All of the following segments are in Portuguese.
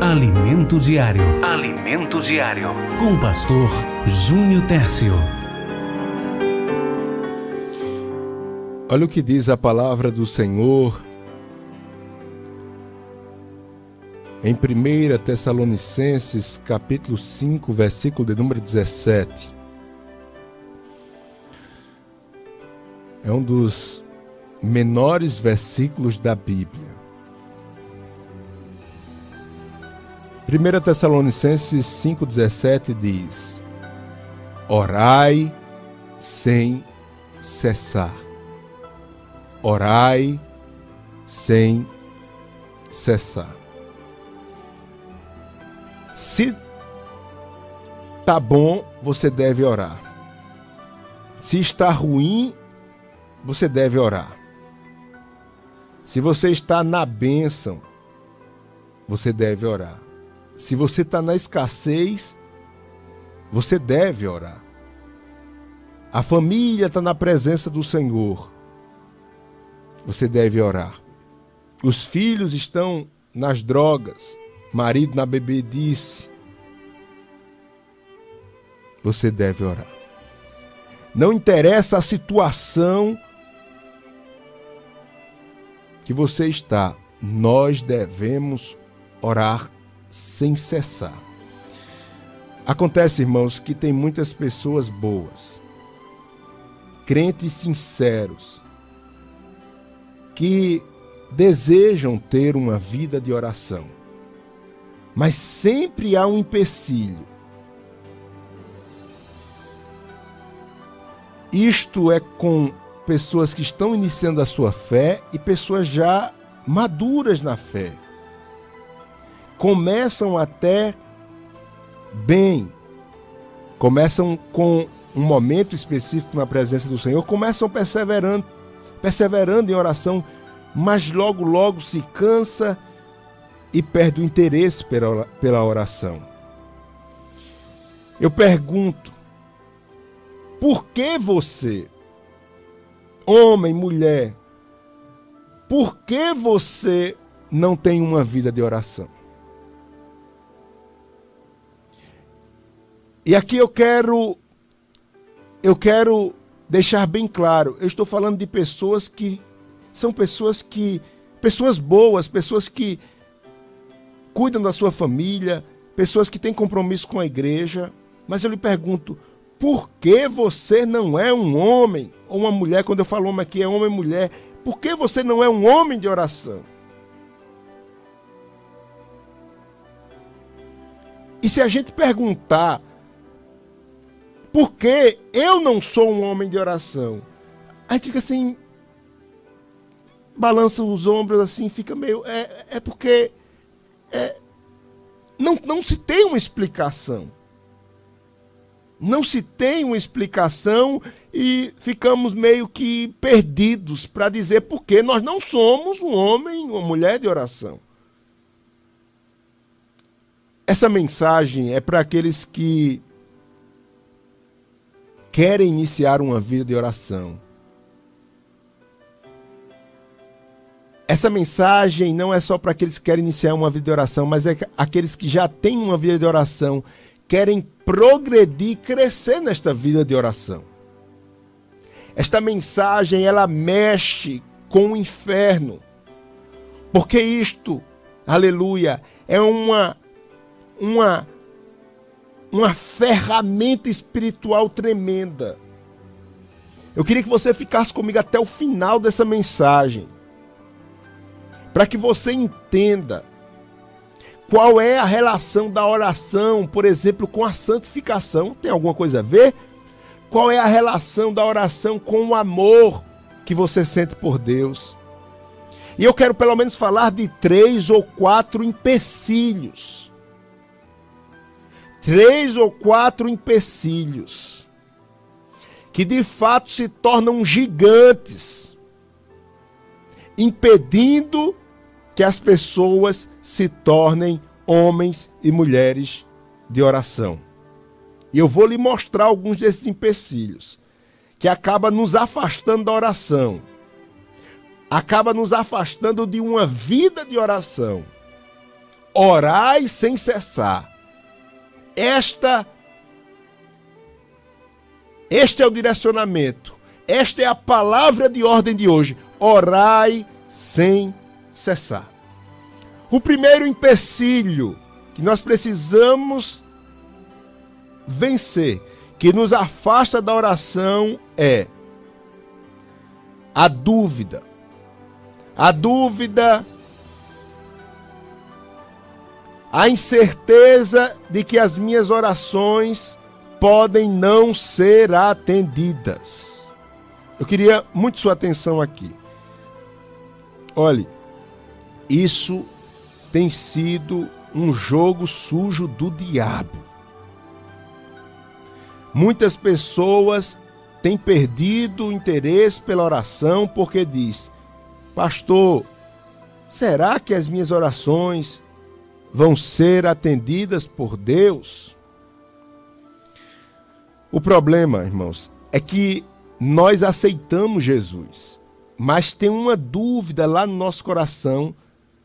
Alimento Diário. Alimento Diário. Com o pastor Júnior Tércio. Olha o que diz a palavra do Senhor em 1 Tessalonicenses, capítulo 5, versículo de número 17. É um dos menores versículos da Bíblia. 1 Tessalonicenses 5,17 diz: Orai sem cessar. Orai sem cessar. Se tá bom, você deve orar. Se está ruim, você deve orar. Se você está na bênção, você deve orar. Se você está na escassez, você deve orar. A família está na presença do Senhor. Você deve orar. Os filhos estão nas drogas. Marido na bebedice. Você deve orar. Não interessa a situação que você está, nós devemos orar sem cessar. Acontece, irmãos, que tem muitas pessoas boas, crentes sinceros, que desejam ter uma vida de oração, mas sempre há um empecilho. Isto é com pessoas que estão iniciando a sua fé e pessoas já maduras na fé começam até bem, começam com um momento específico na presença do Senhor, começam perseverando, perseverando em oração, mas logo, logo se cansa e perde o interesse pela, pela oração. Eu pergunto, por que você, homem, mulher, por que você não tem uma vida de oração? E aqui eu quero eu quero deixar bem claro, eu estou falando de pessoas que são pessoas que pessoas boas, pessoas que cuidam da sua família, pessoas que têm compromisso com a igreja, mas eu lhe pergunto, por que você não é um homem ou uma mulher, quando eu falo homem aqui é homem e mulher, por que você não é um homem de oração? E se a gente perguntar porque eu não sou um homem de oração. Aí fica assim, balança os ombros assim, fica meio. É, é porque é, não, não se tem uma explicação. Não se tem uma explicação e ficamos meio que perdidos para dizer por que nós não somos um homem ou mulher de oração. Essa mensagem é para aqueles que querem iniciar uma vida de oração. Essa mensagem não é só para aqueles que querem iniciar uma vida de oração, mas é aqueles que já têm uma vida de oração, querem progredir, crescer nesta vida de oração. Esta mensagem ela mexe com o inferno. Porque isto, aleluia, é uma uma uma ferramenta espiritual tremenda. Eu queria que você ficasse comigo até o final dessa mensagem, para que você entenda qual é a relação da oração, por exemplo, com a santificação. Tem alguma coisa a ver? Qual é a relação da oração com o amor que você sente por Deus? E eu quero pelo menos falar de três ou quatro empecilhos três ou quatro empecilhos que de fato se tornam gigantes, impedindo que as pessoas se tornem homens e mulheres de oração. E eu vou lhe mostrar alguns desses empecilhos que acaba nos afastando da oração. Acaba nos afastando de uma vida de oração. orai sem cessar. Esta este é o direcionamento. Esta é a palavra de ordem de hoje. Orai sem cessar. O primeiro empecilho que nós precisamos vencer, que nos afasta da oração, é a dúvida. A dúvida, a incerteza de que as minhas orações podem não ser atendidas. Eu queria muito sua atenção aqui. Olhe, isso tem sido um jogo sujo do diabo. Muitas pessoas têm perdido o interesse pela oração porque diz: Pastor, será que as minhas orações vão ser atendidas por Deus? O problema, irmãos, é que nós aceitamos Jesus, mas tem uma dúvida lá no nosso coração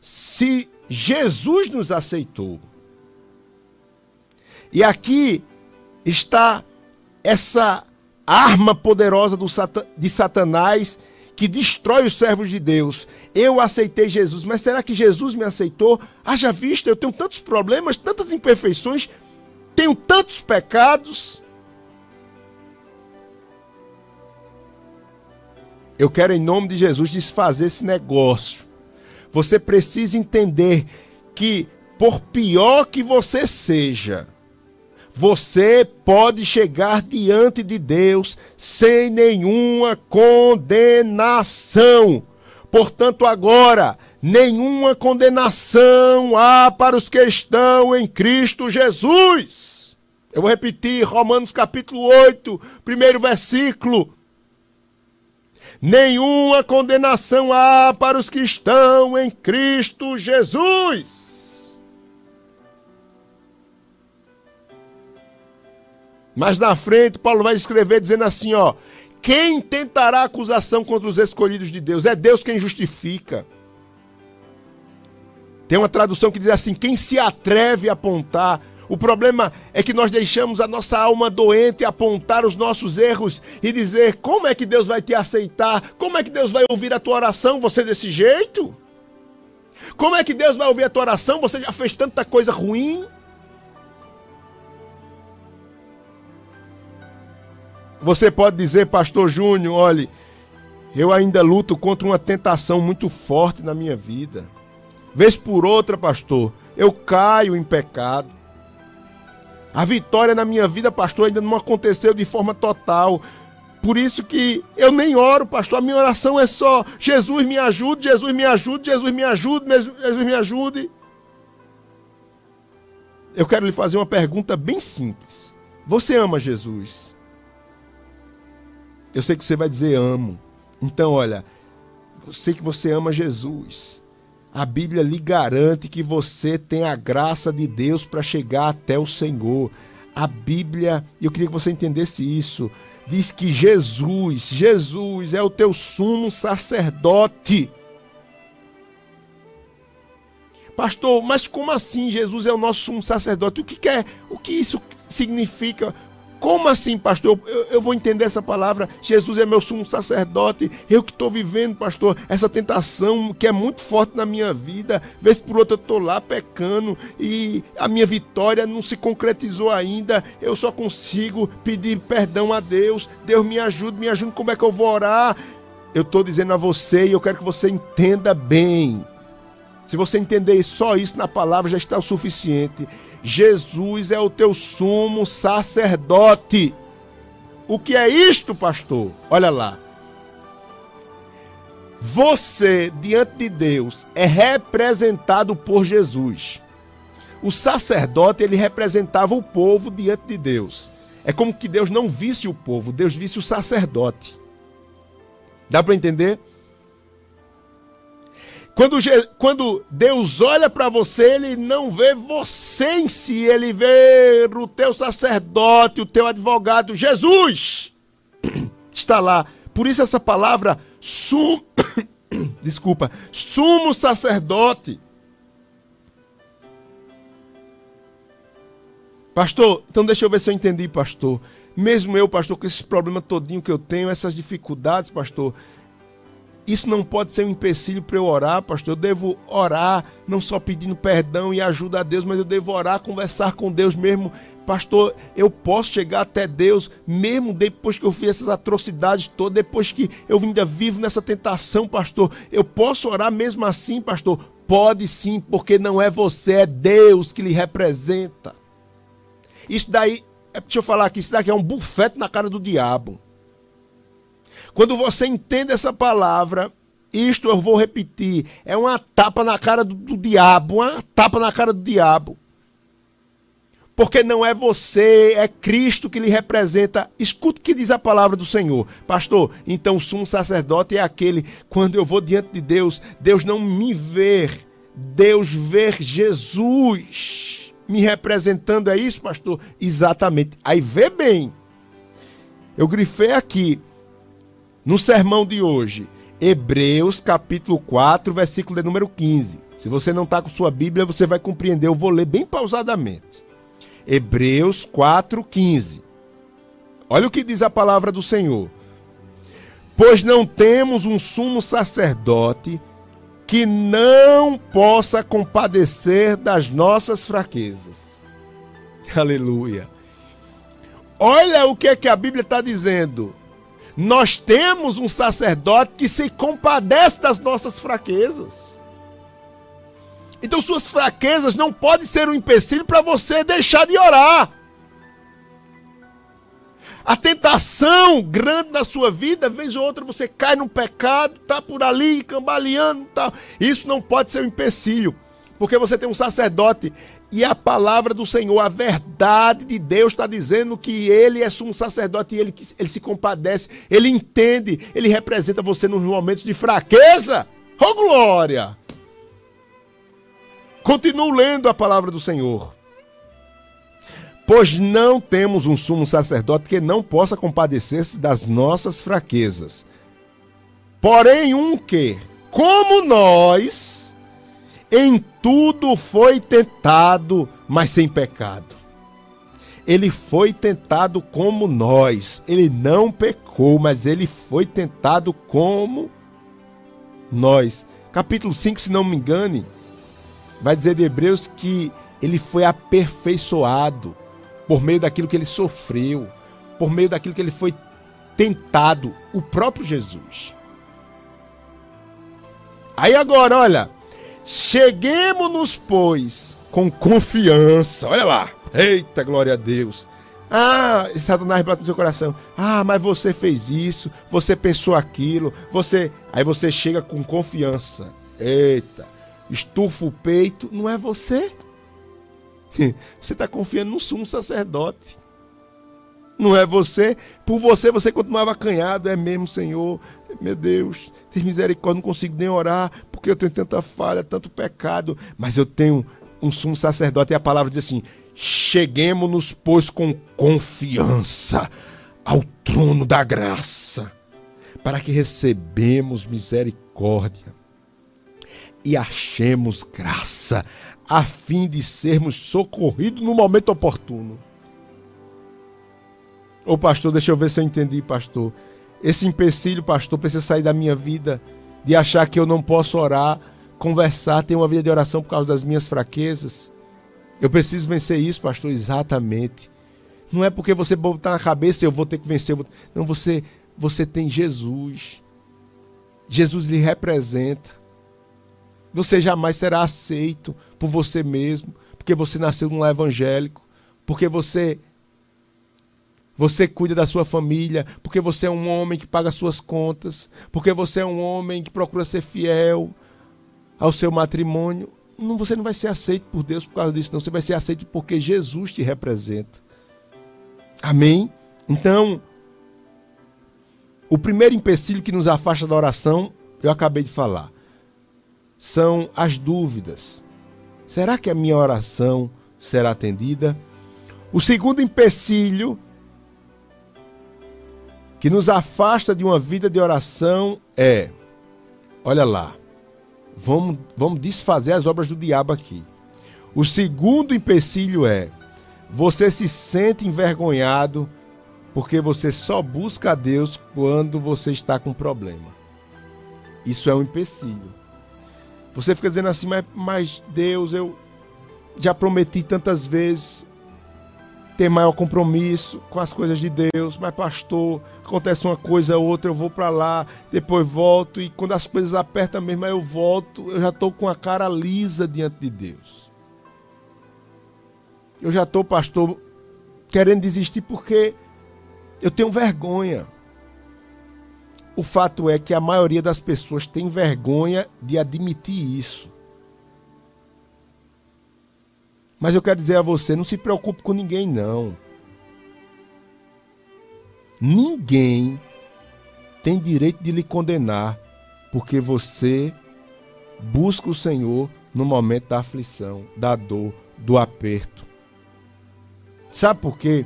se Jesus nos aceitou. E aqui está essa arma poderosa de Satanás que destrói os servos de Deus. Eu aceitei Jesus, mas será que Jesus me aceitou? Haja vista, eu tenho tantos problemas, tantas imperfeições, tenho tantos pecados. Eu quero, em nome de Jesus, desfazer esse negócio. Você precisa entender que, por pior que você seja, você pode chegar diante de Deus sem nenhuma condenação. Portanto, agora, nenhuma condenação há para os que estão em Cristo Jesus. Eu vou repetir, Romanos capítulo 8, primeiro versículo nenhuma condenação há para os que estão em Cristo Jesus. Mas na frente, Paulo vai escrever dizendo assim: ó, quem tentará acusação contra os escolhidos de Deus? É Deus quem justifica. Tem uma tradução que diz assim: quem se atreve a apontar o problema é que nós deixamos a nossa alma doente apontar os nossos erros e dizer: como é que Deus vai te aceitar? Como é que Deus vai ouvir a tua oração? Você desse jeito? Como é que Deus vai ouvir a tua oração? Você já fez tanta coisa ruim? Você pode dizer, Pastor Júnior, olhe, eu ainda luto contra uma tentação muito forte na minha vida. Vez por outra, pastor, eu caio em pecado. A vitória na minha vida, pastor, ainda não aconteceu de forma total. Por isso que eu nem oro, pastor. A minha oração é só: Jesus me ajude, Jesus me ajude, Jesus me ajude, Jesus me ajude. Eu quero lhe fazer uma pergunta bem simples. Você ama Jesus? Eu sei que você vai dizer amo. Então, olha, eu sei que você ama Jesus a Bíblia lhe garante que você tem a graça de Deus para chegar até o Senhor. A Bíblia, eu queria que você entendesse isso, diz que Jesus, Jesus é o teu sumo sacerdote. Pastor, mas como assim Jesus é o nosso sumo sacerdote? O que, que é? O que isso significa? Como assim, pastor? Eu, eu, vou entender essa palavra. Jesus é meu sumo sacerdote. Eu que estou vivendo, pastor, essa tentação que é muito forte na minha vida. Vez por outra eu estou lá pecando e a minha vitória não se concretizou ainda. Eu só consigo pedir perdão a Deus. Deus me ajude, me ajude. Como é que eu vou orar? Eu estou dizendo a você e eu quero que você entenda bem. Se você entender só isso na palavra, já está o suficiente. Jesus é o teu sumo sacerdote. O que é isto, pastor? Olha lá. Você, diante de Deus, é representado por Jesus. O sacerdote, ele representava o povo diante de Deus. É como que Deus não visse o povo, Deus visse o sacerdote. Dá para entender? Quando, quando Deus olha para você, ele não vê você em si, ele vê o teu sacerdote, o teu advogado, Jesus. Está lá. Por isso essa palavra sum, desculpa, sumo sacerdote. Pastor, então deixa eu ver se eu entendi, pastor. Mesmo eu, pastor, com esse problema todinho que eu tenho, essas dificuldades, pastor, isso não pode ser um empecilho para eu orar, pastor. Eu devo orar, não só pedindo perdão e ajuda a Deus, mas eu devo orar, conversar com Deus mesmo. Pastor, eu posso chegar até Deus, mesmo depois que eu fiz essas atrocidades todas, depois que eu ainda vivo nessa tentação, pastor. Eu posso orar mesmo assim, pastor? Pode sim, porque não é você, é Deus que lhe representa. Isso daí, é, deixa eu falar aqui, isso daqui é um bufete na cara do diabo. Quando você entende essa palavra, isto eu vou repetir, é uma tapa na cara do, do diabo, uma tapa na cara do diabo. Porque não é você, é Cristo que lhe representa. Escuta o que diz a palavra do Senhor. Pastor, então o sumo sacerdote é aquele, quando eu vou diante de Deus, Deus não me vê, Deus vê Jesus me representando. É isso, pastor? Exatamente. Aí vê bem. Eu grifei aqui no sermão de hoje, Hebreus capítulo 4, versículo de número 15. Se você não está com sua Bíblia, você vai compreender. Eu vou ler bem pausadamente. Hebreus 4, 15. Olha o que diz a palavra do Senhor. Pois não temos um sumo sacerdote que não possa compadecer das nossas fraquezas. Aleluia. Olha o que, é que a Bíblia está dizendo. Nós temos um sacerdote que se compadece das nossas fraquezas. Então, suas fraquezas não podem ser um empecilho para você deixar de orar. A tentação grande na sua vida, vez ou outra você cai no pecado, tá por ali cambaleando, tal. Isso não pode ser um empecilho, porque você tem um sacerdote e a palavra do Senhor, a verdade de Deus está dizendo que ele é sumo sacerdote e ele, ele se compadece, ele entende, ele representa você nos momentos de fraqueza. Oh glória! Continuo lendo a palavra do Senhor. Pois não temos um sumo sacerdote que não possa compadecer-se das nossas fraquezas. Porém, um que, como nós, em tudo foi tentado, mas sem pecado. Ele foi tentado como nós. Ele não pecou, mas ele foi tentado como nós. Capítulo 5, se não me engane, vai dizer de Hebreus que ele foi aperfeiçoado por meio daquilo que ele sofreu, por meio daquilo que ele foi tentado, o próprio Jesus. Aí agora, olha, Cheguemos-nos, pois, com confiança. Olha lá. Eita, glória a Deus. Ah, Satanás bate no seu coração. Ah, mas você fez isso, você pensou aquilo, você. Aí você chega com confiança. Eita, estufa o peito. Não é você. Você está confiando no sumo sacerdote. Não é você. Por você, você continuava acanhado. É mesmo, Senhor. Meu Deus, tem misericórdia, não consigo nem orar, porque eu tenho tanta falha, tanto pecado. Mas eu tenho um sumo sacerdote e a palavra diz assim: cheguemos-nos, pois, com confiança ao trono da graça, para que recebemos misericórdia e achemos graça, a fim de sermos socorridos no momento oportuno. Ô pastor, deixa eu ver se eu entendi, pastor. Esse empecilho, pastor, precisa sair da minha vida de achar que eu não posso orar, conversar, ter uma vida de oração por causa das minhas fraquezas. Eu preciso vencer isso, pastor, exatamente. Não é porque você botar na cabeça eu vou ter que vencer. Não, você, você tem Jesus. Jesus lhe representa. Você jamais será aceito por você mesmo, porque você nasceu num evangélico, porque você você cuida da sua família, porque você é um homem que paga suas contas, porque você é um homem que procura ser fiel ao seu matrimônio. Não, você não vai ser aceito por Deus por causa disso, não. Você vai ser aceito porque Jesus te representa. Amém? Então, o primeiro empecilho que nos afasta da oração, eu acabei de falar, são as dúvidas. Será que a minha oração será atendida? O segundo empecilho que nos afasta de uma vida de oração é, olha lá, vamos, vamos desfazer as obras do diabo aqui. O segundo empecilho é Você se sente envergonhado porque você só busca a Deus quando você está com problema. Isso é um empecilho. Você fica dizendo assim, mas, mas Deus, eu já prometi tantas vezes ter maior compromisso com as coisas de Deus, mas pastor, acontece uma coisa ou outra, eu vou para lá, depois volto e quando as coisas apertam mesmo, eu volto, eu já estou com a cara lisa diante de Deus. Eu já estou, pastor, querendo desistir porque eu tenho vergonha. O fato é que a maioria das pessoas tem vergonha de admitir isso. Mas eu quero dizer a você, não se preocupe com ninguém não. Ninguém tem direito de lhe condenar porque você busca o Senhor no momento da aflição, da dor, do aperto. Sabe por quê?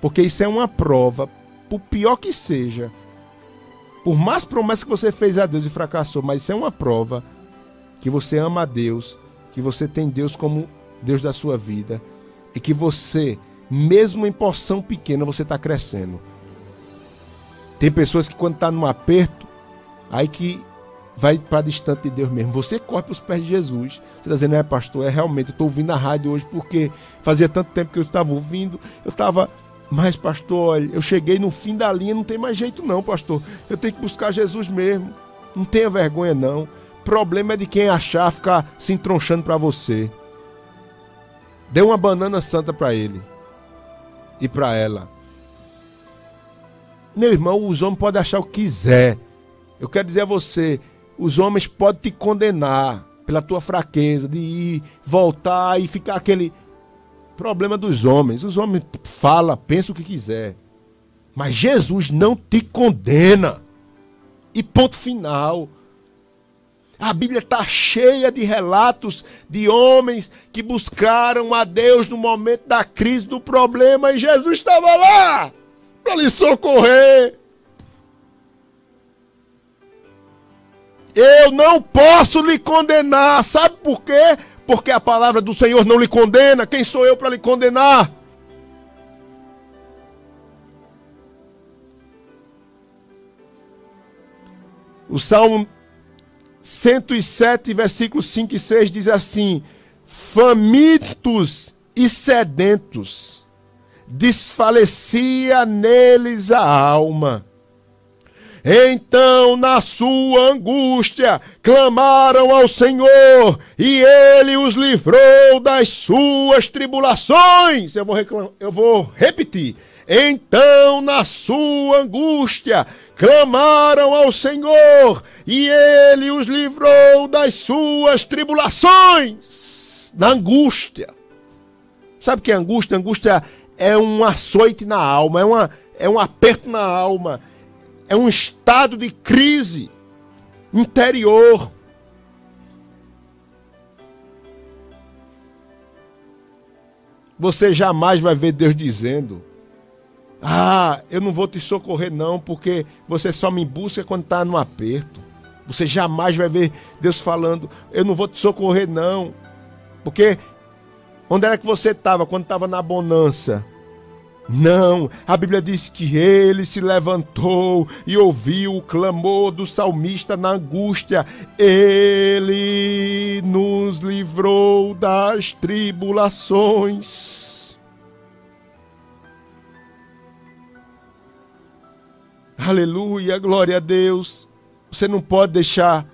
Porque isso é uma prova, por pior que seja, por mais promessas que você fez a Deus e fracassou, mas isso é uma prova que você ama a Deus, que você tem Deus como Deus da sua vida, e que você, mesmo em porção pequena, você está crescendo. Tem pessoas que quando está num aperto, aí que vai para distante de Deus mesmo. Você corre para os pés de Jesus. Você está dizendo, é pastor, é realmente, eu estou ouvindo a rádio hoje porque fazia tanto tempo que eu estava ouvindo, eu estava. Mas, pastor, eu cheguei no fim da linha, não tem mais jeito não, pastor. Eu tenho que buscar Jesus mesmo. Não tenha vergonha, não. Problema é de quem achar ficar se entronchando para você. Dê uma banana santa para ele e para ela. Meu irmão, os homens podem achar o que quiser. Eu quero dizer a você, os homens podem te condenar pela tua fraqueza, de ir, voltar e ficar aquele problema dos homens. Os homens falam, pensam o que quiser. Mas Jesus não te condena. E ponto final. A Bíblia está cheia de relatos de homens que buscaram a Deus no momento da crise, do problema, e Jesus estava lá para lhe socorrer. Eu não posso lhe condenar. Sabe por quê? Porque a palavra do Senhor não lhe condena. Quem sou eu para lhe condenar? O Salmo 107, versículos 5 e 6 diz assim: Famintos e sedentos, desfalecia neles a alma então, na sua angústia, clamaram ao Senhor, e ele os livrou das suas tribulações. Eu vou, eu vou repetir. Então, na sua angústia, clamaram ao Senhor, e ele os livrou das suas tribulações. Na angústia. Sabe o que é angústia? Angústia é um açoite na alma, é, uma, é um aperto na alma é um estado de crise interior. Você jamais vai ver Deus dizendo: Ah, eu não vou te socorrer, não, porque você só me busca quando está no aperto. Você jamais vai ver Deus falando: Eu não vou te socorrer, não. Porque onde era que você estava quando estava na bonança? Não, a Bíblia diz que ele se levantou e ouviu o clamor do salmista na angústia. Ele nos livrou das tribulações. Aleluia, glória a Deus. Você não pode deixar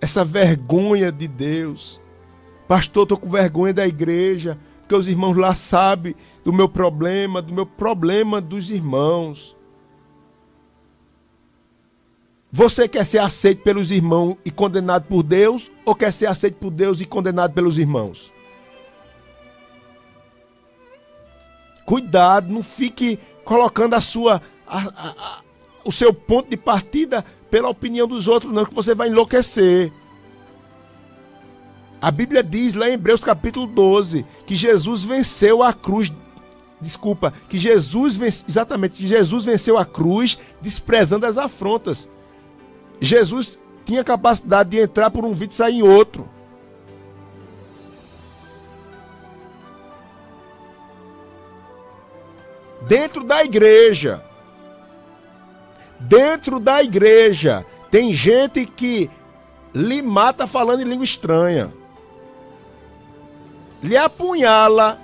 essa vergonha de Deus. Pastor, estou com vergonha da igreja porque os irmãos lá sabem do meu problema, do meu problema dos irmãos. Você quer ser aceito pelos irmãos e condenado por Deus, ou quer ser aceito por Deus e condenado pelos irmãos? Cuidado, não fique colocando a sua, a, a, o seu ponto de partida pela opinião dos outros, não, que você vai enlouquecer. A Bíblia diz lá em Hebreus capítulo 12 que Jesus venceu a cruz. Desculpa, que Jesus exatamente, que Jesus venceu a cruz desprezando as afrontas. Jesus tinha capacidade de entrar por um vídeo e sair em outro. dentro da igreja. Dentro da igreja tem gente que lhe mata falando em língua estranha. Lhe apunhala,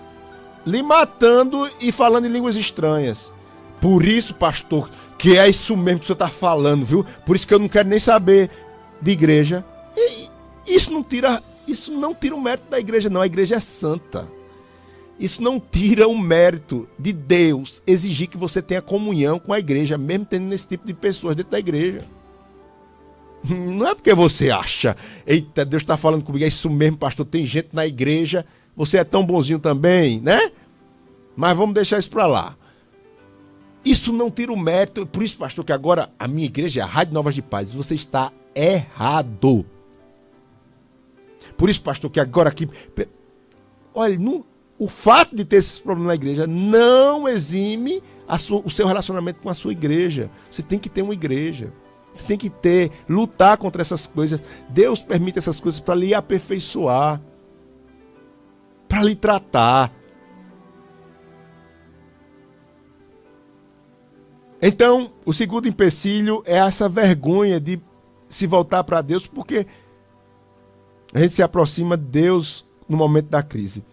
lhe matando e falando em línguas estranhas. Por isso, pastor, que é isso mesmo que o senhor está falando, viu? Por isso que eu não quero nem saber de igreja. E isso não tira, isso não tira o mérito da igreja, não. A igreja é santa. Isso não tira o mérito de Deus exigir que você tenha comunhão com a igreja, mesmo tendo esse tipo de pessoas dentro da igreja. Não é porque você acha, eita, Deus está falando comigo, é isso mesmo, pastor. Tem gente na igreja, você é tão bonzinho também, né? Mas vamos deixar isso para lá. Isso não tira o mérito, por isso, pastor, que agora a minha igreja é a Rádio Novas de Paz. Você está errado. Por isso, pastor, que agora aqui. Olha, não, o fato de ter esses problemas na igreja não exime sua, o seu relacionamento com a sua igreja. Você tem que ter uma igreja. Você tem que ter, lutar contra essas coisas. Deus permite essas coisas para lhe aperfeiçoar, para lhe tratar. Então, o segundo empecilho é essa vergonha de se voltar para Deus, porque a gente se aproxima de Deus no momento da crise.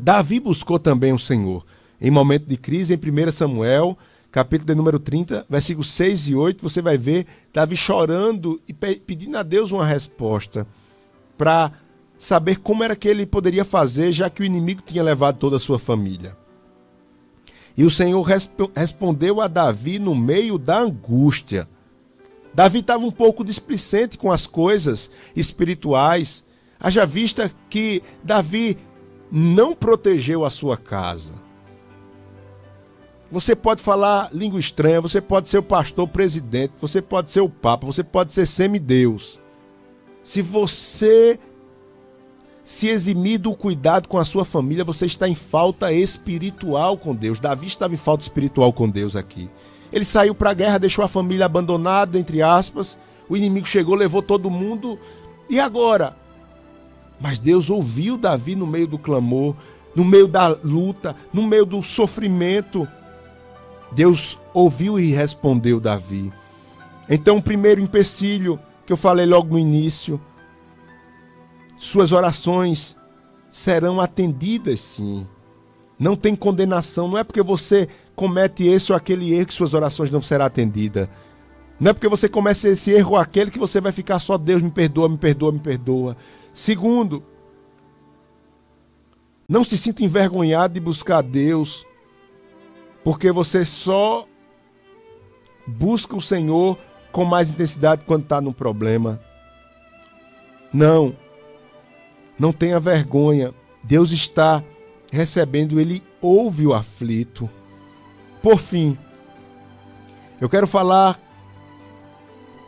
Davi buscou também o Senhor. Em momento de crise, em 1 Samuel, capítulo de número 30, versículos 6 e 8, você vai ver Davi chorando e pedindo a Deus uma resposta para saber como era que ele poderia fazer, já que o inimigo tinha levado toda a sua família. E o Senhor resp respondeu a Davi no meio da angústia. Davi estava um pouco displicente com as coisas espirituais. Haja vista que Davi não protegeu a sua casa. Você pode falar língua estranha, você pode ser o pastor presidente, você pode ser o papa, você pode ser semideus. Se você se eximir do cuidado com a sua família, você está em falta espiritual com Deus. Davi estava em falta espiritual com Deus aqui. Ele saiu para a guerra, deixou a família abandonada, entre aspas. O inimigo chegou, levou todo mundo. E agora? Mas Deus ouviu Davi no meio do clamor, no meio da luta, no meio do sofrimento. Deus ouviu e respondeu Davi. Então, o primeiro empecilho que eu falei logo no início, suas orações serão atendidas sim. Não tem condenação, não é porque você comete esse ou aquele erro que suas orações não serão atendidas. Não é porque você comece esse erro ou aquele que você vai ficar só Deus me perdoa, me perdoa, me perdoa. Segundo, não se sinta envergonhado de buscar Deus, porque você só busca o Senhor com mais intensidade quando está no problema. Não, não tenha vergonha. Deus está recebendo, Ele ouve o aflito. Por fim, eu quero falar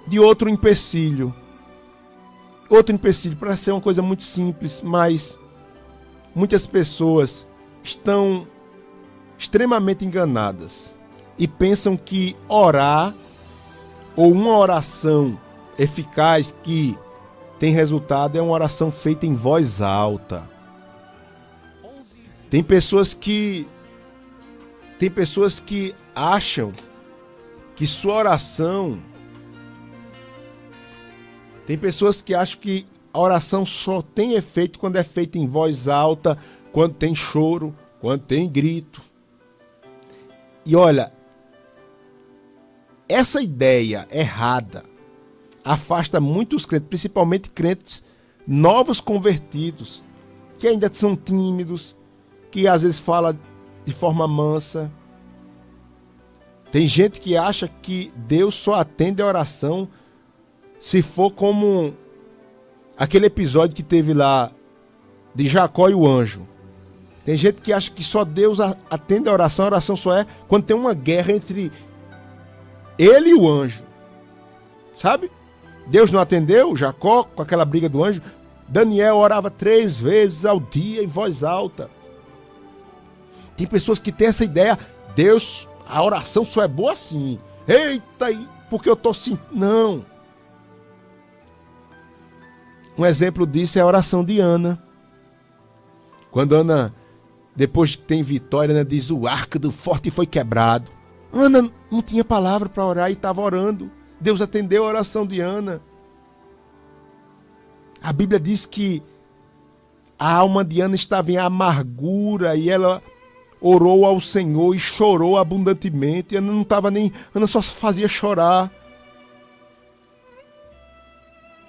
de outro empecilho Outro empecilho, para ser uma coisa muito simples, mas muitas pessoas estão extremamente enganadas e pensam que orar ou uma oração eficaz que tem resultado é uma oração feita em voz alta. Tem pessoas que tem pessoas que acham que sua oração tem pessoas que acham que a oração só tem efeito quando é feita em voz alta, quando tem choro, quando tem grito. E olha, essa ideia errada afasta muitos crentes, principalmente crentes novos convertidos, que ainda são tímidos, que às vezes fala de forma mansa. Tem gente que acha que Deus só atende a oração se for como aquele episódio que teve lá de Jacó e o anjo. Tem gente que acha que só Deus atende a oração, a oração só é quando tem uma guerra entre ele e o anjo. Sabe? Deus não atendeu Jacó com aquela briga do anjo. Daniel orava três vezes ao dia em voz alta. Tem pessoas que têm essa ideia, Deus, a oração só é boa assim. Eita, porque eu tô assim. Não. Um exemplo disso é a oração de Ana. Quando Ana depois que tem vitória, Ana diz: O arco do forte foi quebrado. Ana não tinha palavra para orar e estava orando. Deus atendeu a oração de Ana. A Bíblia diz que a alma de Ana estava em amargura e ela orou ao Senhor e chorou abundantemente. Ana não estava nem. Ana só fazia chorar.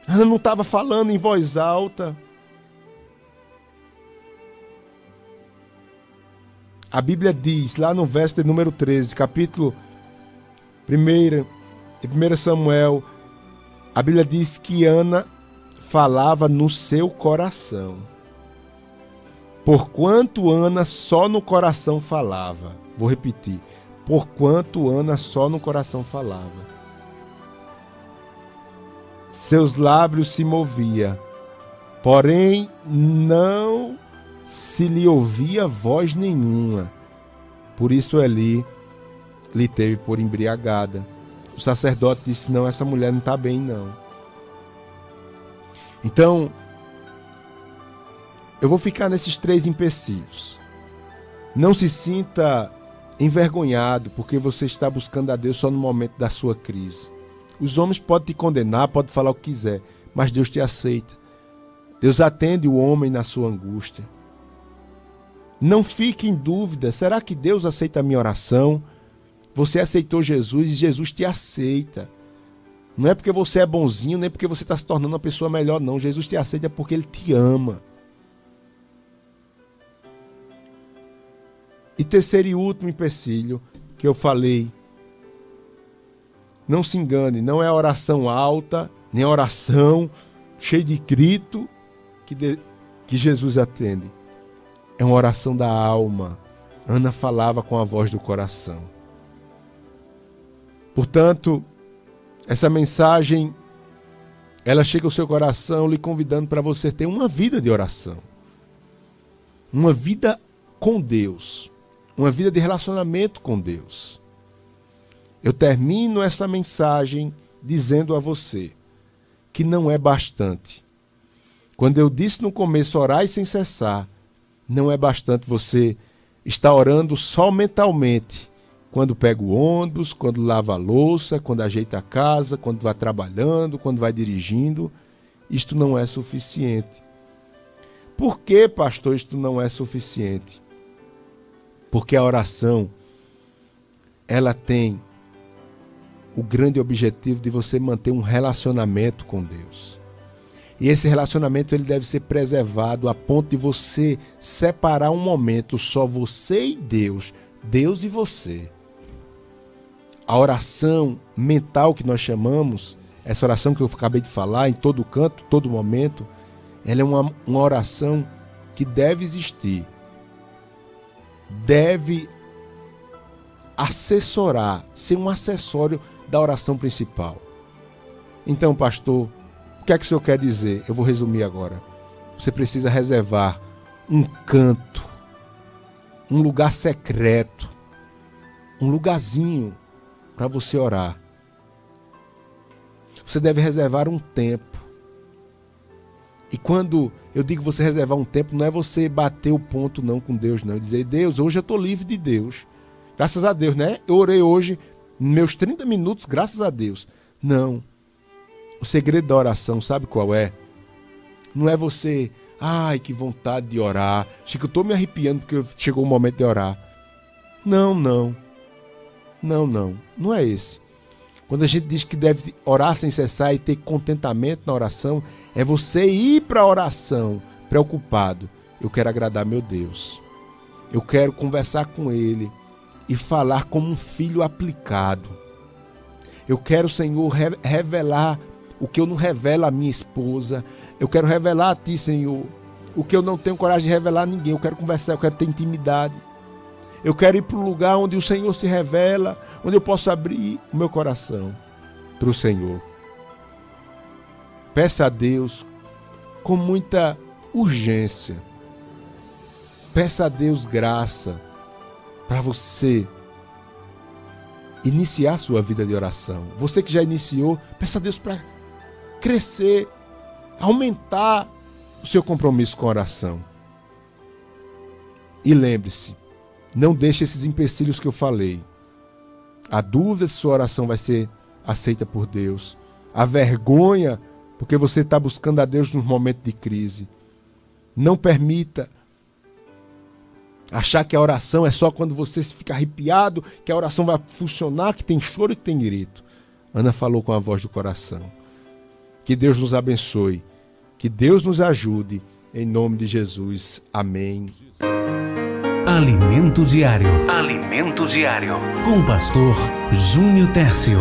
Ana não estava falando em voz alta. A Bíblia diz, lá no verso de número 13, capítulo 1, 1 Samuel, a Bíblia diz que Ana falava no seu coração. Porquanto Ana só no coração falava. Vou repetir. Porquanto Ana só no coração falava. Seus lábios se movia, porém não se lhe ouvia voz nenhuma. Por isso Eli lhe teve por embriagada. O sacerdote disse: Não, essa mulher não está bem, não. Então, eu vou ficar nesses três empecilhos. Não se sinta envergonhado porque você está buscando a Deus só no momento da sua crise. Os homens podem te condenar, podem falar o que quiser, mas Deus te aceita. Deus atende o homem na sua angústia. Não fique em dúvida: será que Deus aceita a minha oração? Você aceitou Jesus e Jesus te aceita. Não é porque você é bonzinho, nem porque você está se tornando uma pessoa melhor, não. Jesus te aceita porque Ele te ama. E terceiro e último empecilho que eu falei. Não se engane, não é oração alta, nem oração cheia de grito que, de, que Jesus atende é uma oração da alma. Ana falava com a voz do coração. Portanto, essa mensagem ela chega ao seu coração lhe convidando para você ter uma vida de oração. Uma vida com Deus, uma vida de relacionamento com Deus. Eu termino essa mensagem dizendo a você que não é bastante. Quando eu disse no começo orar sem cessar, não é bastante você estar orando só mentalmente. Quando pega o ônibus, quando lava a louça, quando ajeita a casa, quando vai trabalhando, quando vai dirigindo. Isto não é suficiente. Por que, pastor, isto não é suficiente? Porque a oração ela tem o grande objetivo de você manter um relacionamento com Deus. E esse relacionamento ele deve ser preservado a ponto de você separar um momento só você e Deus, Deus e você. A oração mental que nós chamamos, essa oração que eu acabei de falar, em todo canto, todo momento, ela é uma, uma oração que deve existir. Deve assessorar, ser um acessório da oração principal. Então, pastor, o que é que o senhor quer dizer? Eu vou resumir agora. Você precisa reservar um canto, um lugar secreto, um lugarzinho para você orar. Você deve reservar um tempo. E quando eu digo você reservar um tempo, não é você bater o ponto não com Deus, não. Dizer, Deus, hoje eu estou livre de Deus. Graças a Deus, né? Eu orei hoje meus 30 minutos, graças a Deus. Não. O segredo da oração, sabe qual é? Não é você, ai, que vontade de orar. Chico, eu estou me arrepiando porque chegou o momento de orar. Não, não. Não, não. Não é esse. Quando a gente diz que deve orar sem cessar e ter contentamento na oração, é você ir para a oração preocupado. Eu quero agradar meu Deus. Eu quero conversar com Ele e falar como um filho aplicado. Eu quero, Senhor, revelar o que eu não revelo à minha esposa. Eu quero revelar a ti, Senhor, o que eu não tenho coragem de revelar a ninguém. Eu quero conversar, eu quero ter intimidade. Eu quero ir para o lugar onde o Senhor se revela, onde eu posso abrir o meu coração para o Senhor. Peça a Deus com muita urgência. Peça a Deus graça para você iniciar sua vida de oração. Você que já iniciou, peça a Deus para crescer, aumentar o seu compromisso com a oração. E lembre-se, não deixe esses empecilhos que eu falei. A dúvida se sua oração vai ser aceita por Deus. A vergonha, porque você está buscando a Deus num momento de crise. Não permita achar que a oração é só quando você fica arrepiado, que a oração vai funcionar, que tem choro e que tem grito. Ana falou com a voz do coração. Que Deus nos abençoe. Que Deus nos ajude. Em nome de Jesus. Amém. Alimento Diário. Alimento Diário. Com o pastor Júnior Tércio.